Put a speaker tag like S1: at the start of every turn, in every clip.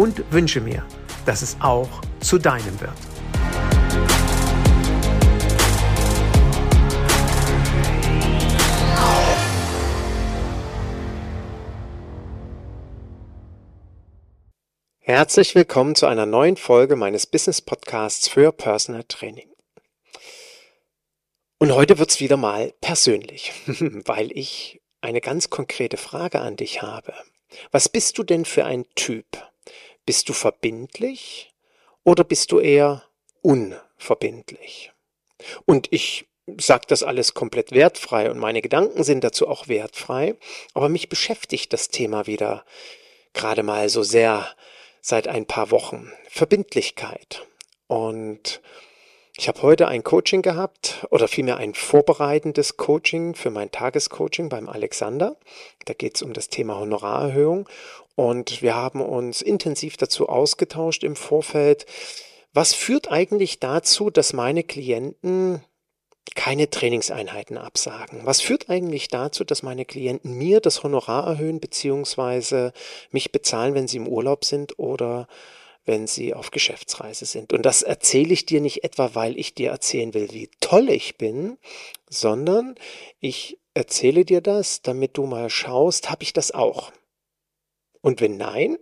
S1: und wünsche mir, dass es auch zu deinem wird. Herzlich willkommen zu einer neuen Folge meines Business Podcasts für Personal Training. Und heute wird es wieder mal persönlich, weil ich eine ganz konkrete Frage an dich habe. Was bist du denn für ein Typ? Bist du verbindlich oder bist du eher unverbindlich? Und ich sage das alles komplett wertfrei und meine Gedanken sind dazu auch wertfrei, aber mich beschäftigt das Thema wieder gerade mal so sehr seit ein paar Wochen. Verbindlichkeit. Und ich habe heute ein Coaching gehabt oder vielmehr ein vorbereitendes Coaching für mein Tagescoaching beim Alexander. Da geht es um das Thema Honorarerhöhung und wir haben uns intensiv dazu ausgetauscht im Vorfeld. Was führt eigentlich dazu, dass meine Klienten keine Trainingseinheiten absagen? Was führt eigentlich dazu, dass meine Klienten mir das Honorar erhöhen bzw. mich bezahlen, wenn sie im Urlaub sind oder wenn sie auf Geschäftsreise sind. Und das erzähle ich dir nicht etwa, weil ich dir erzählen will, wie toll ich bin, sondern ich erzähle dir das, damit du mal schaust, habe ich das auch? Und wenn nein,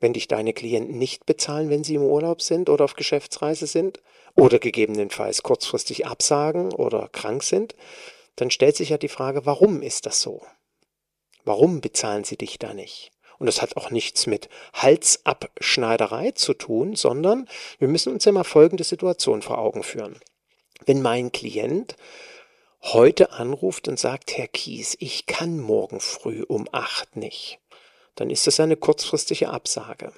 S1: wenn dich deine Klienten nicht bezahlen, wenn sie im Urlaub sind oder auf Geschäftsreise sind oder gegebenenfalls kurzfristig absagen oder krank sind, dann stellt sich ja die Frage, warum ist das so? Warum bezahlen sie dich da nicht? Und das hat auch nichts mit Halsabschneiderei zu tun, sondern wir müssen uns ja mal folgende Situation vor Augen führen. Wenn mein Klient heute anruft und sagt, Herr Kies, ich kann morgen früh um acht nicht, dann ist das eine kurzfristige Absage.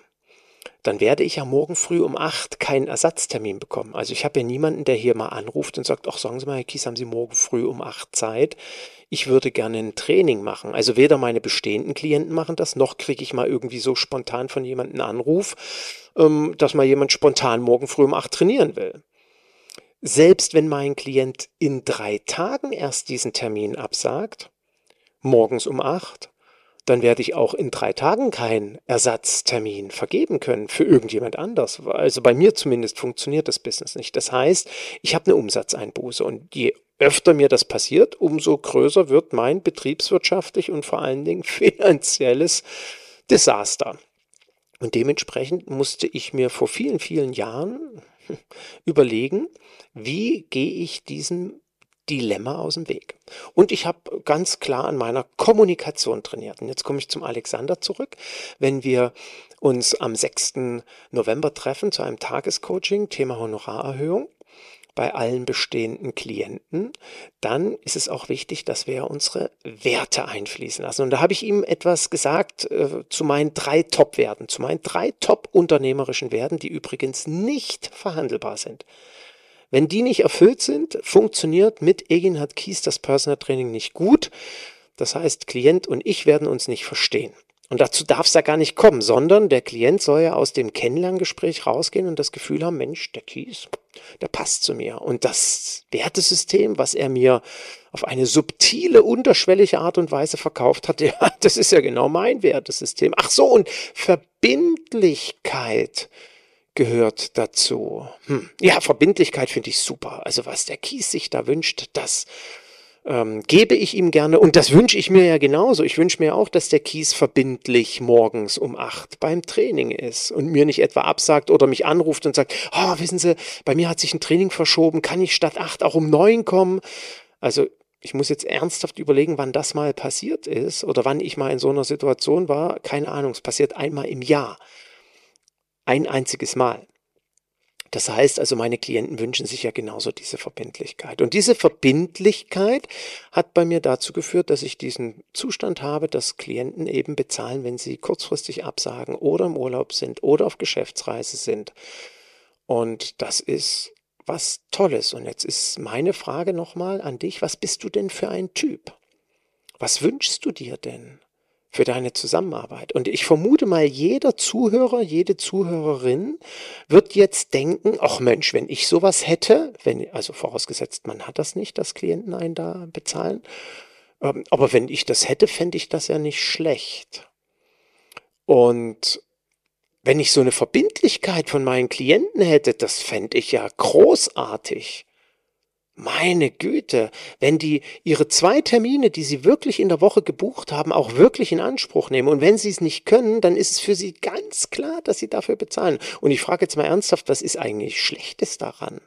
S1: Dann werde ich ja morgen früh um acht keinen Ersatztermin bekommen. Also ich habe ja niemanden, der hier mal anruft und sagt, ach sagen Sie mal, Herr Kies, haben Sie morgen früh um acht Zeit? Ich würde gerne ein Training machen. Also weder meine bestehenden Klienten machen das, noch kriege ich mal irgendwie so spontan von jemandem einen Anruf, ähm, dass mal jemand spontan morgen früh um acht trainieren will. Selbst wenn mein Klient in drei Tagen erst diesen Termin absagt, morgens um acht, dann werde ich auch in drei Tagen keinen Ersatztermin vergeben können für irgendjemand anders. Also bei mir zumindest funktioniert das Business nicht. Das heißt, ich habe eine Umsatzeinbuße und je öfter mir das passiert, umso größer wird mein betriebswirtschaftlich und vor allen Dingen finanzielles Desaster. Und dementsprechend musste ich mir vor vielen, vielen Jahren überlegen, wie gehe ich diesem Dilemma aus dem Weg. Und ich habe ganz klar an meiner Kommunikation trainiert. Und jetzt komme ich zum Alexander zurück. Wenn wir uns am 6. November treffen zu einem Tagescoaching, Thema Honorarerhöhung, bei allen bestehenden Klienten, dann ist es auch wichtig, dass wir unsere Werte einfließen lassen. Und da habe ich ihm etwas gesagt äh, zu meinen drei Top-Werten, zu meinen drei top-unternehmerischen Werten, die übrigens nicht verhandelbar sind. Wenn die nicht erfüllt sind, funktioniert mit Eginhard Kies das Personal Training nicht gut. Das heißt, Klient und ich werden uns nicht verstehen. Und dazu darf es ja gar nicht kommen, sondern der Klient soll ja aus dem Kennenlerngespräch rausgehen und das Gefühl haben, Mensch, der Kies, der passt zu mir. Und das Wertesystem, was er mir auf eine subtile, unterschwellige Art und Weise verkauft hat, ja, das ist ja genau mein Wertesystem. Ach so, und Verbindlichkeit gehört dazu. Hm. Ja, Verbindlichkeit finde ich super. Also was der Kies sich da wünscht, das ähm, gebe ich ihm gerne, und das wünsche ich mir ja genauso. Ich wünsche mir auch, dass der Kies verbindlich morgens um acht beim Training ist und mir nicht etwa absagt oder mich anruft und sagt, oh, wissen Sie, bei mir hat sich ein Training verschoben, kann ich statt acht auch um neun kommen? Also ich muss jetzt ernsthaft überlegen, wann das mal passiert ist oder wann ich mal in so einer Situation war. Keine Ahnung, es passiert einmal im Jahr. Ein einziges Mal. Das heißt also, meine Klienten wünschen sich ja genauso diese Verbindlichkeit. Und diese Verbindlichkeit hat bei mir dazu geführt, dass ich diesen Zustand habe, dass Klienten eben bezahlen, wenn sie kurzfristig absagen oder im Urlaub sind oder auf Geschäftsreise sind. Und das ist was Tolles. Und jetzt ist meine Frage nochmal an dich, was bist du denn für ein Typ? Was wünschst du dir denn? Für deine Zusammenarbeit. Und ich vermute mal, jeder Zuhörer, jede Zuhörerin wird jetzt denken, ach Mensch, wenn ich sowas hätte, wenn, also vorausgesetzt, man hat das nicht, dass Klienten einen da bezahlen, ähm, aber wenn ich das hätte, fände ich das ja nicht schlecht. Und wenn ich so eine Verbindlichkeit von meinen Klienten hätte, das fände ich ja großartig. Meine Güte, wenn die ihre zwei Termine, die sie wirklich in der Woche gebucht haben, auch wirklich in Anspruch nehmen und wenn sie es nicht können, dann ist es für sie ganz klar, dass sie dafür bezahlen. Und ich frage jetzt mal ernsthaft, was ist eigentlich Schlechtes daran?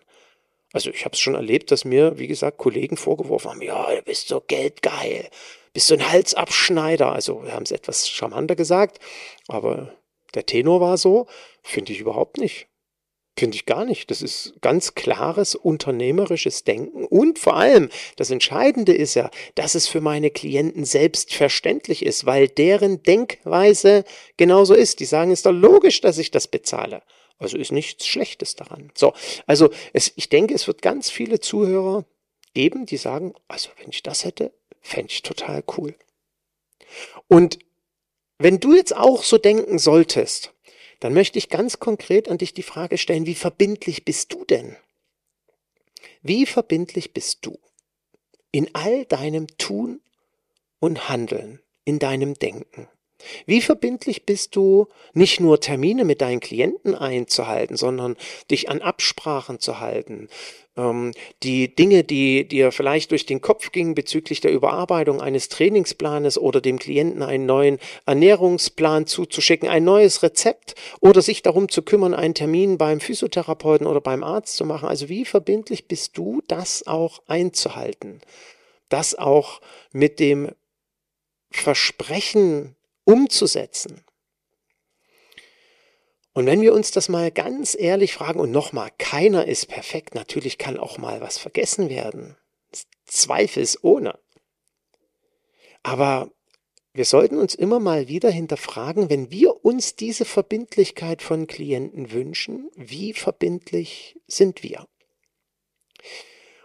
S1: Also ich habe es schon erlebt, dass mir, wie gesagt, Kollegen vorgeworfen haben, ja, du bist so geldgeil, bist so ein Halsabschneider. Also wir haben es etwas charmanter gesagt, aber der Tenor war so, finde ich überhaupt nicht. Finde ich gar nicht. Das ist ganz klares unternehmerisches Denken. Und vor allem, das Entscheidende ist ja, dass es für meine Klienten selbstverständlich ist, weil deren Denkweise genauso ist. Die sagen, ist doch logisch, dass ich das bezahle. Also ist nichts Schlechtes daran. So, also es, ich denke, es wird ganz viele Zuhörer geben, die sagen, also wenn ich das hätte, fände ich total cool. Und wenn du jetzt auch so denken solltest, dann möchte ich ganz konkret an dich die Frage stellen, wie verbindlich bist du denn? Wie verbindlich bist du in all deinem Tun und Handeln, in deinem Denken? Wie verbindlich bist du, nicht nur Termine mit deinen Klienten einzuhalten, sondern dich an Absprachen zu halten, ähm, die Dinge, die dir vielleicht durch den Kopf gingen bezüglich der Überarbeitung eines Trainingsplanes oder dem Klienten einen neuen Ernährungsplan zuzuschicken, ein neues Rezept oder sich darum zu kümmern, einen Termin beim Physiotherapeuten oder beim Arzt zu machen. Also wie verbindlich bist du, das auch einzuhalten? Das auch mit dem Versprechen umzusetzen. Und wenn wir uns das mal ganz ehrlich fragen, und nochmal, keiner ist perfekt, natürlich kann auch mal was vergessen werden, zweifelsohne. Aber wir sollten uns immer mal wieder hinterfragen, wenn wir uns diese Verbindlichkeit von Klienten wünschen, wie verbindlich sind wir?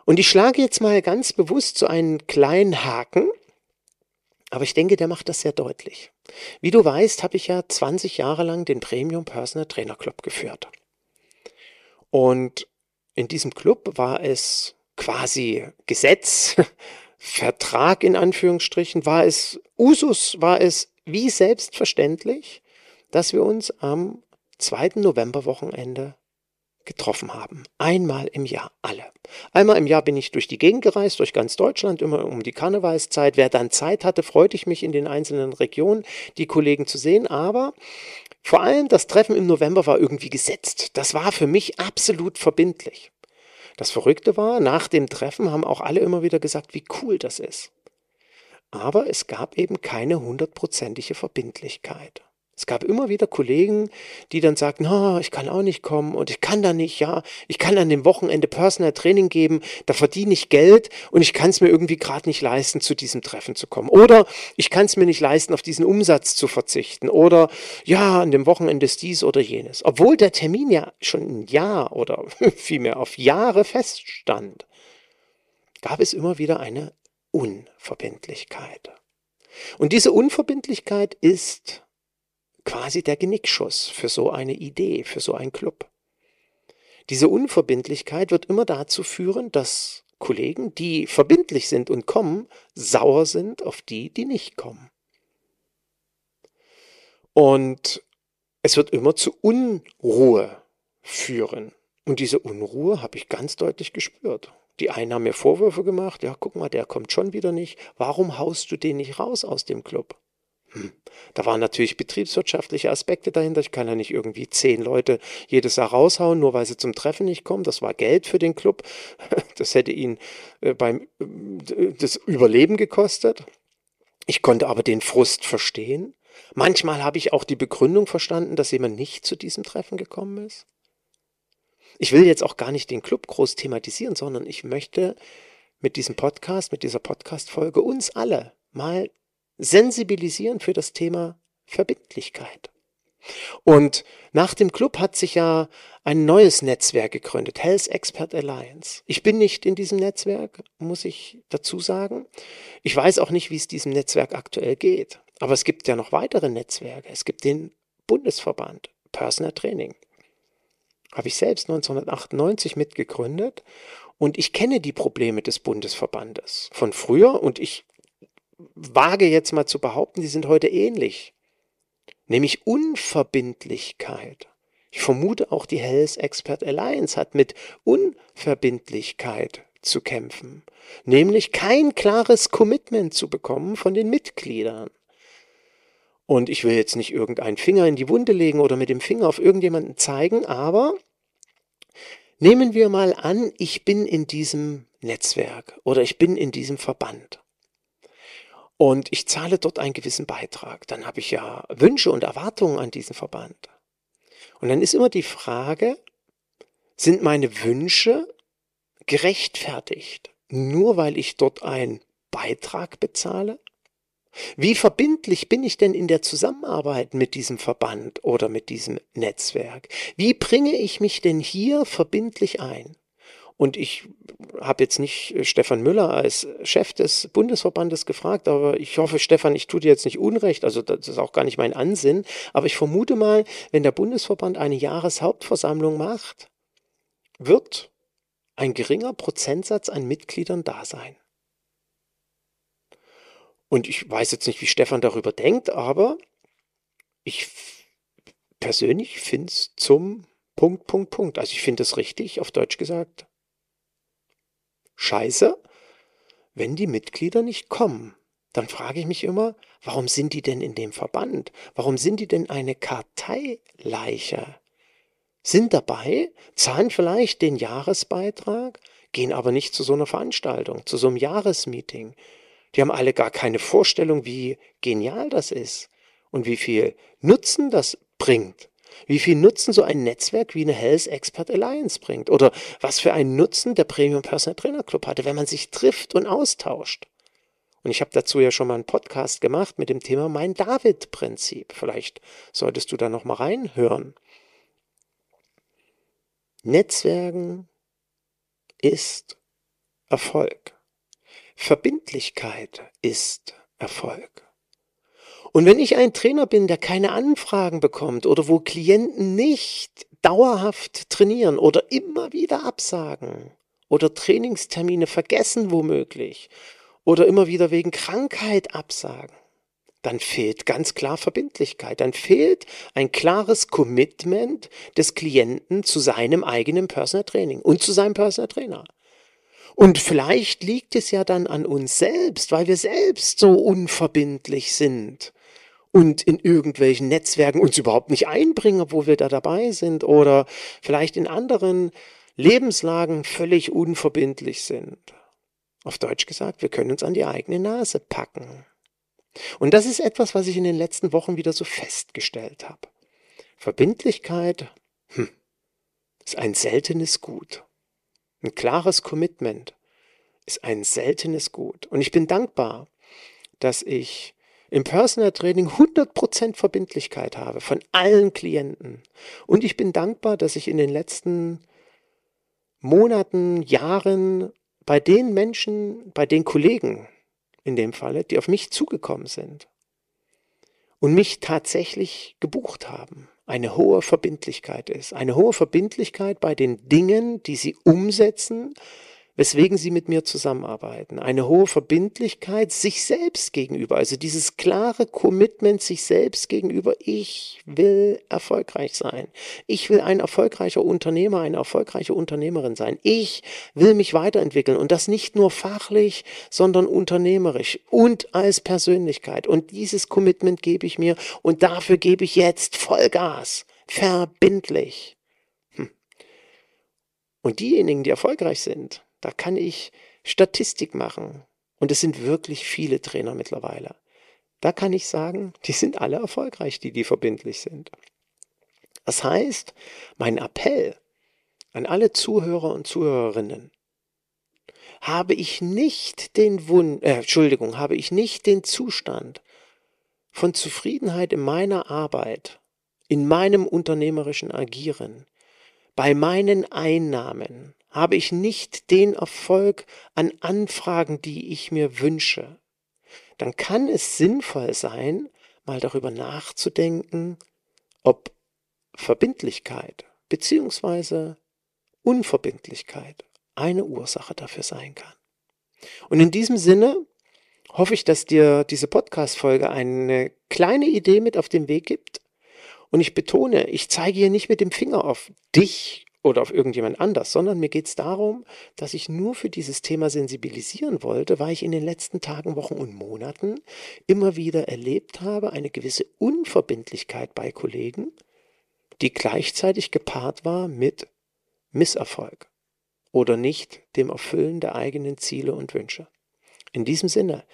S1: Und ich schlage jetzt mal ganz bewusst so einen kleinen Haken aber ich denke, der macht das sehr deutlich. Wie du weißt, habe ich ja 20 Jahre lang den Premium Personal Trainer Club geführt. Und in diesem Club war es quasi Gesetz, Vertrag in Anführungsstrichen, war es Usus, war es wie selbstverständlich, dass wir uns am zweiten Novemberwochenende getroffen haben. Einmal im Jahr, alle. Einmal im Jahr bin ich durch die Gegend gereist, durch ganz Deutschland, immer um die Karnevalszeit. Wer dann Zeit hatte, freute ich mich in den einzelnen Regionen, die Kollegen zu sehen. Aber vor allem das Treffen im November war irgendwie gesetzt. Das war für mich absolut verbindlich. Das Verrückte war, nach dem Treffen haben auch alle immer wieder gesagt, wie cool das ist. Aber es gab eben keine hundertprozentige Verbindlichkeit. Es gab immer wieder Kollegen, die dann sagten, oh, ich kann auch nicht kommen und ich kann da nicht, ja, ich kann an dem Wochenende Personal Training geben, da verdiene ich Geld und ich kann es mir irgendwie gerade nicht leisten, zu diesem Treffen zu kommen. Oder ich kann es mir nicht leisten, auf diesen Umsatz zu verzichten. Oder ja, an dem Wochenende ist dies oder jenes. Obwohl der Termin ja schon ein Jahr oder vielmehr auf Jahre feststand, gab es immer wieder eine Unverbindlichkeit. Und diese Unverbindlichkeit ist quasi der Genickschuss für so eine Idee, für so einen Club. Diese Unverbindlichkeit wird immer dazu führen, dass Kollegen, die verbindlich sind und kommen, sauer sind auf die, die nicht kommen. Und es wird immer zu Unruhe führen. Und diese Unruhe habe ich ganz deutlich gespürt. Die einen haben mir Vorwürfe gemacht, ja, guck mal, der kommt schon wieder nicht. Warum haust du den nicht raus aus dem Club? Da waren natürlich betriebswirtschaftliche Aspekte dahinter. Ich kann ja nicht irgendwie zehn Leute jedes Jahr raushauen, nur weil sie zum Treffen nicht kommen. Das war Geld für den Club. Das hätte ihn äh, beim äh, das Überleben gekostet. Ich konnte aber den Frust verstehen. Manchmal habe ich auch die Begründung verstanden, dass jemand nicht zu diesem Treffen gekommen ist. Ich will jetzt auch gar nicht den Club groß thematisieren, sondern ich möchte mit diesem Podcast, mit dieser Podcast-Folge uns alle mal sensibilisieren für das Thema Verbindlichkeit. Und nach dem Club hat sich ja ein neues Netzwerk gegründet, Health Expert Alliance. Ich bin nicht in diesem Netzwerk, muss ich dazu sagen. Ich weiß auch nicht, wie es diesem Netzwerk aktuell geht. Aber es gibt ja noch weitere Netzwerke. Es gibt den Bundesverband Personal Training habe ich selbst 1998 mitgegründet und ich kenne die Probleme des Bundesverbandes von früher und ich wage jetzt mal zu behaupten, die sind heute ähnlich. Nämlich Unverbindlichkeit. Ich vermute auch die Health Expert Alliance hat mit Unverbindlichkeit zu kämpfen. Nämlich kein klares Commitment zu bekommen von den Mitgliedern. Und ich will jetzt nicht irgendeinen Finger in die Wunde legen oder mit dem Finger auf irgendjemanden zeigen, aber nehmen wir mal an, ich bin in diesem Netzwerk oder ich bin in diesem Verband. Und ich zahle dort einen gewissen Beitrag. Dann habe ich ja Wünsche und Erwartungen an diesen Verband. Und dann ist immer die Frage, sind meine Wünsche gerechtfertigt, nur weil ich dort einen Beitrag bezahle? Wie verbindlich bin ich denn in der Zusammenarbeit mit diesem Verband oder mit diesem Netzwerk? Wie bringe ich mich denn hier verbindlich ein? Und ich habe jetzt nicht Stefan Müller als Chef des Bundesverbandes gefragt, aber ich hoffe, Stefan, ich tue dir jetzt nicht Unrecht, also das ist auch gar nicht mein Ansinn, aber ich vermute mal, wenn der Bundesverband eine Jahreshauptversammlung macht, wird ein geringer Prozentsatz an Mitgliedern da sein. Und ich weiß jetzt nicht, wie Stefan darüber denkt, aber ich persönlich finde es zum Punkt, Punkt, Punkt. Also ich finde es richtig, auf Deutsch gesagt. Scheiße, wenn die Mitglieder nicht kommen. Dann frage ich mich immer, warum sind die denn in dem Verband? Warum sind die denn eine Karteileiche? Sind dabei, zahlen vielleicht den Jahresbeitrag, gehen aber nicht zu so einer Veranstaltung, zu so einem Jahresmeeting, die haben alle gar keine Vorstellung, wie genial das ist und wie viel Nutzen das bringt. Wie viel Nutzen so ein Netzwerk wie eine Health Expert Alliance bringt. Oder was für einen Nutzen der Premium Personal Trainer Club hatte, wenn man sich trifft und austauscht. Und ich habe dazu ja schon mal einen Podcast gemacht mit dem Thema Mein David-Prinzip. Vielleicht solltest du da noch mal reinhören. Netzwerken ist Erfolg. Verbindlichkeit ist Erfolg. Und wenn ich ein Trainer bin, der keine Anfragen bekommt oder wo Klienten nicht dauerhaft trainieren oder immer wieder absagen oder Trainingstermine vergessen womöglich oder immer wieder wegen Krankheit absagen, dann fehlt ganz klar Verbindlichkeit, dann fehlt ein klares Commitment des Klienten zu seinem eigenen Personal Training und zu seinem Personal Trainer. Und vielleicht liegt es ja dann an uns selbst, weil wir selbst so unverbindlich sind und in irgendwelchen Netzwerken uns überhaupt nicht einbringen, obwohl wir da dabei sind oder vielleicht in anderen Lebenslagen völlig unverbindlich sind. Auf Deutsch gesagt, wir können uns an die eigene Nase packen. Und das ist etwas, was ich in den letzten Wochen wieder so festgestellt habe. Verbindlichkeit hm, ist ein seltenes Gut. Ein klares Commitment ist ein seltenes Gut. Und ich bin dankbar, dass ich im Personal Training 100% Verbindlichkeit habe von allen Klienten. Und ich bin dankbar, dass ich in den letzten Monaten, Jahren bei den Menschen, bei den Kollegen in dem Falle, die auf mich zugekommen sind und mich tatsächlich gebucht haben, eine hohe Verbindlichkeit ist. Eine hohe Verbindlichkeit bei den Dingen, die sie umsetzen, weswegen sie mit mir zusammenarbeiten. Eine hohe Verbindlichkeit sich selbst gegenüber, also dieses klare Commitment sich selbst gegenüber. Ich will erfolgreich sein. Ich will ein erfolgreicher Unternehmer, eine erfolgreiche Unternehmerin sein. Ich will mich weiterentwickeln und das nicht nur fachlich, sondern unternehmerisch und als Persönlichkeit. Und dieses Commitment gebe ich mir und dafür gebe ich jetzt Vollgas, verbindlich. Hm. Und diejenigen, die erfolgreich sind, da kann ich Statistik machen. Und es sind wirklich viele Trainer mittlerweile. Da kann ich sagen, die sind alle erfolgreich, die, die verbindlich sind. Das heißt, mein Appell an alle Zuhörer und Zuhörerinnen, habe ich nicht den Wunsch, äh, Entschuldigung, habe ich nicht den Zustand von Zufriedenheit in meiner Arbeit, in meinem unternehmerischen Agieren, bei meinen Einnahmen, habe ich nicht den Erfolg an Anfragen, die ich mir wünsche, dann kann es sinnvoll sein, mal darüber nachzudenken, ob Verbindlichkeit bzw. Unverbindlichkeit eine Ursache dafür sein kann. Und in diesem Sinne hoffe ich, dass dir diese Podcast-Folge eine kleine Idee mit auf den Weg gibt. Und ich betone, ich zeige hier nicht mit dem Finger auf dich oder auf irgendjemand anders, sondern mir geht es darum, dass ich nur für dieses Thema sensibilisieren wollte, weil ich in den letzten Tagen, Wochen und Monaten immer wieder erlebt habe, eine gewisse Unverbindlichkeit bei Kollegen, die gleichzeitig gepaart war mit Misserfolg oder nicht dem Erfüllen der eigenen Ziele und Wünsche. In diesem Sinne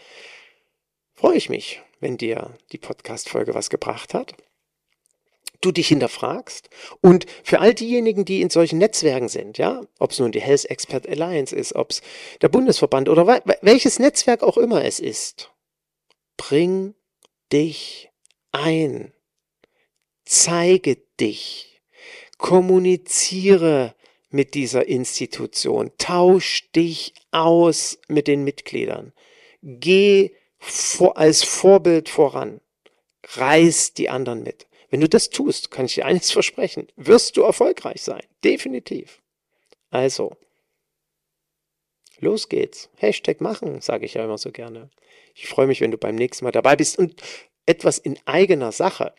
S1: freue ich mich, wenn dir die Podcast-Folge was gebracht hat du dich hinterfragst. Und für all diejenigen, die in solchen Netzwerken sind, ja, ob es nun die Health Expert Alliance ist, ob es der Bundesverband oder welches Netzwerk auch immer es ist, bring dich ein. Zeige dich. Kommuniziere mit dieser Institution. Tausch dich aus mit den Mitgliedern. Geh vor, als Vorbild voran. Reiß die anderen mit. Wenn du das tust, kann ich dir eines versprechen, wirst du erfolgreich sein. Definitiv. Also, los geht's. Hashtag machen, sage ich ja immer so gerne. Ich freue mich, wenn du beim nächsten Mal dabei bist und etwas in eigener Sache.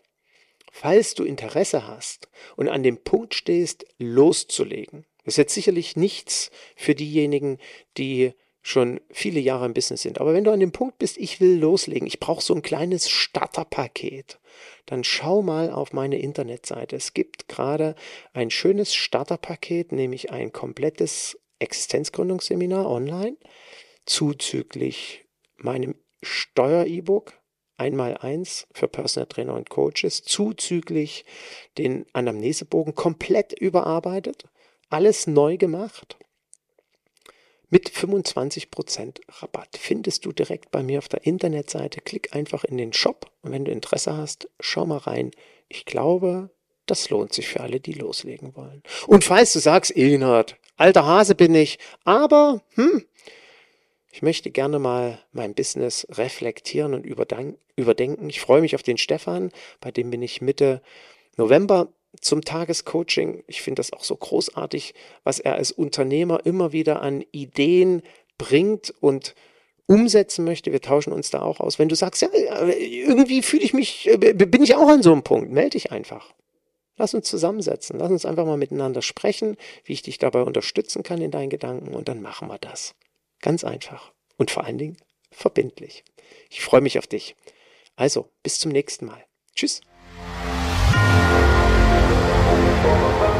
S1: Falls du Interesse hast und an dem Punkt stehst, loszulegen. Das ist jetzt sicherlich nichts für diejenigen, die schon viele Jahre im Business sind. Aber wenn du an dem Punkt bist, ich will loslegen, ich brauche so ein kleines Starterpaket, dann schau mal auf meine Internetseite. Es gibt gerade ein schönes Starterpaket, nämlich ein komplettes Existenzgründungsseminar online, zuzüglich meinem Steuer-E-Book, einmal eins für Personal Trainer und Coaches, zuzüglich den Anamnesebogen komplett überarbeitet, alles neu gemacht mit 25% Rabatt. Findest du direkt bei mir auf der Internetseite. Klick einfach in den Shop und wenn du Interesse hast, schau mal rein. Ich glaube, das lohnt sich für alle, die loslegen wollen. Und falls du sagst, Inhard, alter Hase bin ich, aber hm, ich möchte gerne mal mein Business reflektieren und überdenken. Ich freue mich auf den Stefan, bei dem bin ich Mitte November zum Tagescoaching. Ich finde das auch so großartig, was er als Unternehmer immer wieder an Ideen bringt und umsetzen möchte. Wir tauschen uns da auch aus. Wenn du sagst, ja, irgendwie fühle ich mich, äh, bin ich auch an so einem Punkt, melde dich einfach. Lass uns zusammensetzen. Lass uns einfach mal miteinander sprechen, wie ich dich dabei unterstützen kann in deinen Gedanken und dann machen wir das. Ganz einfach. Und vor allen Dingen verbindlich. Ich freue mich auf dich. Also, bis zum nächsten Mal. Tschüss. Thank you.